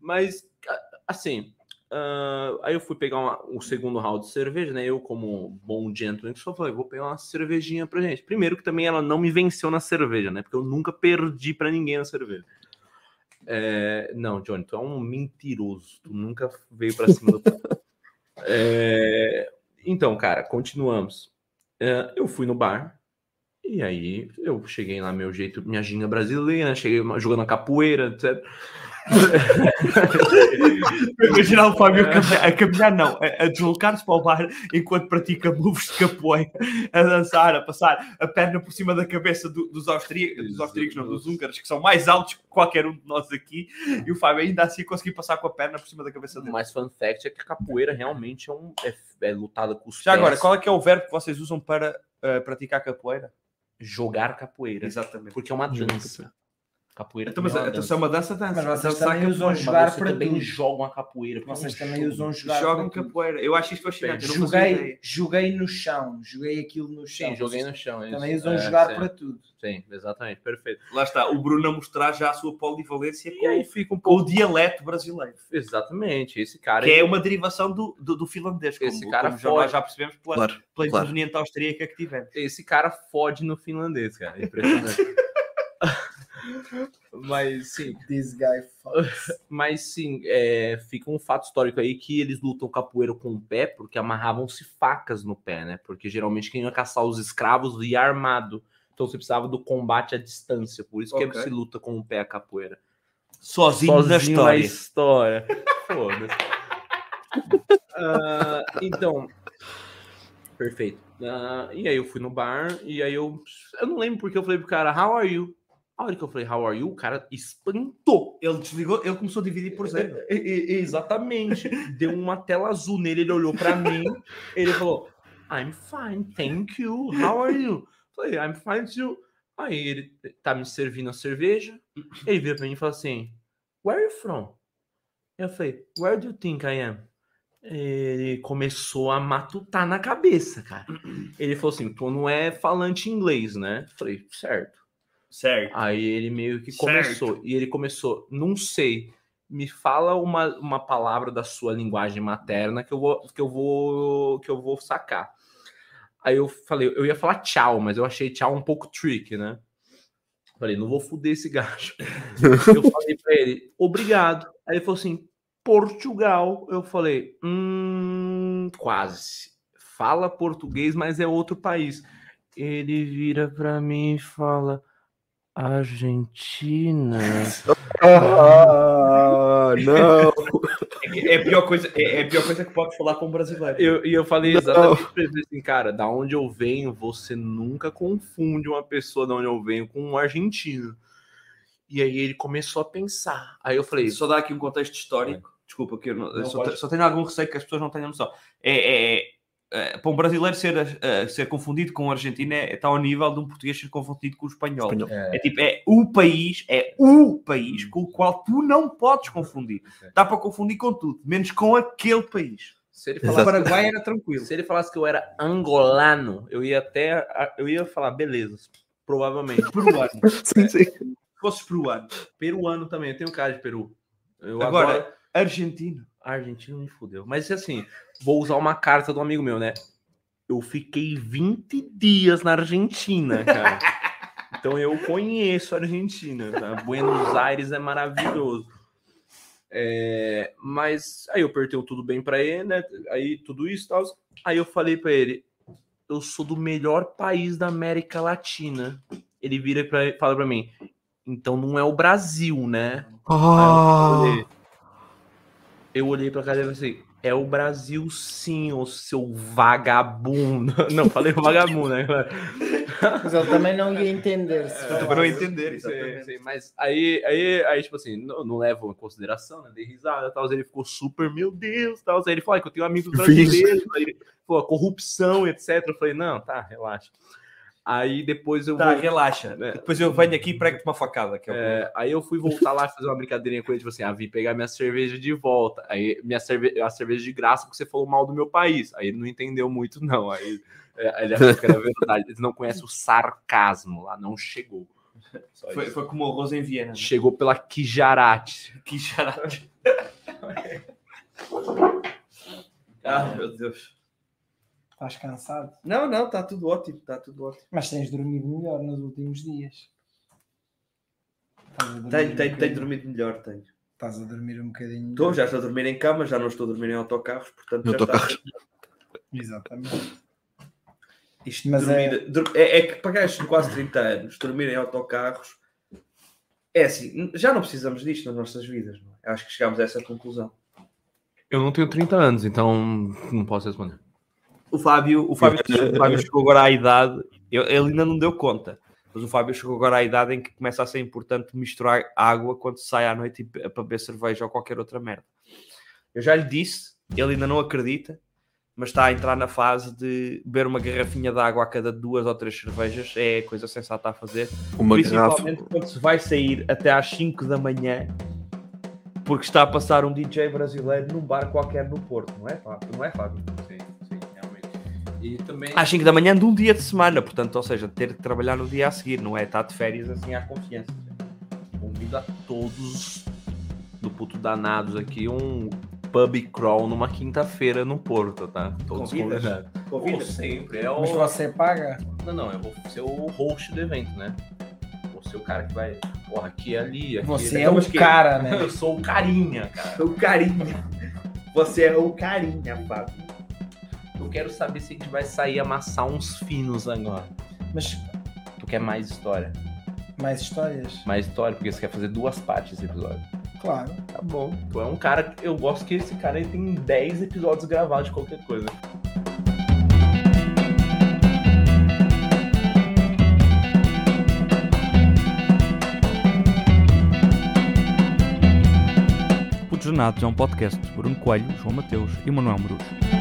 Mas, a- assim, ah, aí eu fui pegar uma- o segundo round de cerveja, né? Eu, como bom gentleman, que só falei, vou pegar uma cervejinha pra gente. Primeiro que também ela não me venceu na cerveja, né? Porque eu nunca perdi pra ninguém na cerveja. É, não, Johnny, tu é um mentiroso. Tu nunca veio pra cima do É, Então, cara, continuamos. É, eu fui no bar. E aí, eu cheguei lá, meu jeito, minha ginga brasileira, cheguei jogando capoeira, etc. Imaginar o Fábio a caminhar, a caminhar não, a, a deslocar-se para o bar enquanto pratica moves de capoeira, a dançar, a passar a perna por cima da cabeça do- dos austríacos, dos austríacos não, dos húngaros, que são mais altos que qualquer um de nós aqui, e o Fábio ainda assim conseguiu passar com a perna por cima da cabeça dele. Mas fun fact é que capoeira realmente é, um, é, é lutada com os Já agora, pés. qual é que é o verbo que vocês usam para uh, praticar capoeira? Jogar capoeira. Exatamente. Porque é uma dança. Capoeira Então, mas é uma então, dança. é uma dança, dança. Mas vocês Dançar também usam jogar para também tudo. jogam a capoeira. porque é Vocês também jogo. usam jogar. Jogam para tudo. capoeira. Eu acho isto fascinante. Joguei, joguei no chão, joguei aquilo no chão. Sim, joguei no chão. Também isso. usam É, jogar sim. para tudo. Sim, exatamente, perfeito. Lá está, o Bruno a mostrar já a sua polivalência E com, aí fica um com o pouco. dialeto brasileiro. Exatamente, esse cara. Que é ele- uma derivação do, do, do finlandês, como, Esse cara como já, nós foge. já percebemos pela, Claro, pela claro. interveniente austríaca que tivemos. Esse cara fode no finlandês, cara. Impressionante. Mas sim, This guy fucks. mas sim, é, fica um fato histórico aí que eles lutam capoeira com o pé porque amarravam-se facas no pé, né? Porque geralmente quem ia caçar os escravos ia armado. Então você precisava do combate à distância. Por isso Ok. que se luta com o pé a capoeira. Sozinho, na história. história. Foda-se. Ah, então, perfeito. Ah, e aí eu fui no bar e aí eu. Eu não lembro porque eu falei pro cara, how are you? A hora que eu falei, how are you? O cara espantou. Ele desligou, ele começou a dividir por zero. E- e- Exatamente. Deu uma tela azul nele, ele olhou pra mim, ele falou, I'm fine, thank you, how are you? Falei, I'm fine too. Aí ele tá me servindo a cerveja, ele vira pra mim e fala assim, where are you from? Eu falei, where do you think I am? Ele começou a matutar na cabeça, cara. Ele falou assim, tu não é falante inglês, né? Eu falei, certo. Certo. Aí ele meio que Certo. começou. E ele começou, não sei, me fala uma, uma palavra da sua linguagem materna que eu vou que eu vou que eu vou sacar. Aí eu falei, eu ia falar tchau, mas eu achei tchau um pouco tricky, né? Falei, não vou fuder esse gajo. eu falei pra ele, obrigado. Aí ele falou assim, Portugal. Eu falei, hum, quase. Fala português, mas é outro país. Ele vira pra mim e fala, Argentina. Ah, não. É, é a pior coisa, é, é a pior coisa que pode falar para um brasileiro. Eu, e eu falei exatamente pra ele assim, cara, da onde eu venho, você nunca confunde uma pessoa da onde eu venho com um argentino. E aí ele começou a pensar. Aí eu falei, Só dar aqui um contexto histórico. Desculpa, que eu, não- Não, só, pode. só tenho algum receio que as pessoas não tenham noção. É- é- é, para um brasileiro ser, eh, ser confundido com um argentino é, está ao nível de um português ser confundido com o espanhol. Espanhol. É tipo, é o país, é o país com o qual tu não podes confundir. Dá para confundir com tudo, menos com aquele país. se ele O falasse, Paraguai era tranquilo. se ele falasse que eu era angolano, eu ia até. Eu ia falar, beleza, provavelmente. Peruano. Sim, sim. Se fosses peruano. Peruano também, eu tenho cara de Peru. Eu Agora, agora argentino. Argentino me fudeu. Mas assim, vou usar uma carta do amigo meu, né? Eu fiquei 20 dias na Argentina, cara. então eu conheço a Argentina. Tá? Buenos Aires é maravilhoso. É, mas aí eu perguntei tudo bem pra ele, né? Aí tudo isso e tal. Aí eu falei pra ele: eu sou do melhor país da América Latina. Ele vira e fala pra mim: então não é o Brasil, né? Aí eu olhei- Eu pra cara e falei assim: é o Brasil sim, ô seu vagabundo. Não, falei vagabundo, né? Mas ele também não ia entender. Se Eu também não entender, Sim, exatamente. sim, mas aí, aí, aí, tipo assim, não, não levo em consideração, né? Dei risada tal. Ele ficou super, meu Deus, tal. Aí ele falou "Ah, que eu tenho amigos brasileiros. Aí ele falou, corrupção, etc. Eu falei, não, tá, relaxa. Aí depois eu Tá, vou- relaxa. É. Depois eu venho aqui e prego-te uma facada. Que é É, aí eu fui voltar lá fazer uma brincadeirinha com ele, tipo assim, ah, vim pegar minha cerveja de volta. Aí minha cerve a cerveja de graça porque você falou mal do meu país. Aí ele não entendeu muito, não. Aí é, ele achou que era verdade. Eles não conhecem o sarcasmo lá, não chegou. Foi, foi como o arroz em Viena. Chegou pela Kijarate. Que charate. ah, meu Deus. Estás cansado? Não, não, está tudo ótimo. Está tudo ótimo. Mas tens dormido melhor nos últimos dias. Tenho, um tenho, tenho dormido melhor, tenho. Estás a dormir um bocadinho. Estou, já estou a dormir em cama, já não estou a dormir em autocarros, portanto No já autocarro. está. Exatamente. Isto Mas dormir, é- dur- é... É, que para gajos de quase 30 anos, dormir em autocarros, é assim, já não precisamos disto nas nossas vidas. Não é? Acho que chegámos a essa conclusão. Eu não tenho 30 anos, então não posso responder. O Fábio, o Fábio, o Fábio chegou agora à idade, eu- ele ainda não deu conta, mas o Fábio chegou agora à idade em que começa a ser importante misturar água quando sai à noite para beber cerveja ou qualquer outra merda. Eu já lhe disse, ele ainda não acredita, mas está a entrar na fase de beber uma garrafinha de água a cada duas ou três cervejas, é coisa sensata a fazer. uma garrafa. Principalmente quando se vai sair até às 5 da manhã, porque está a passar um DJ brasileiro num bar qualquer no Porto, não é, Fábio? Não é, Fábio? Sim. E também. Às 5 da manhã de um dia de semana, portanto, ou seja, ter que trabalhar no dia a seguir, não é estar de férias assim à confiança. Convido a todos do puto danados aqui um pub crawl numa quinta-feira no Porto, tá? Todos Convidas? convidados. Convida. Sempre. É o... Mas você paga? Não, não, eu vou ser o host do evento, né? Vou ser o cara que vai. Porra, aqui e ali. Aqui, Você ali. é o mas que- cara, né? Eu sou o carinha, cara. O carinha. Você é o carinha, Fábio. Eu quero saber se a gente vai sair amassar uns finos agora. Mas Tu quer mais história? mais histórias? Mais história, porque você quer fazer duas partes desse episódio. Claro. Tá bom. Tu é um cara que eu gosto que esse cara tem 10 episódios gravados de qualquer coisa. Putos Danados é um podcast de Bruno Coelho, João Mateus e Manuel Morujo.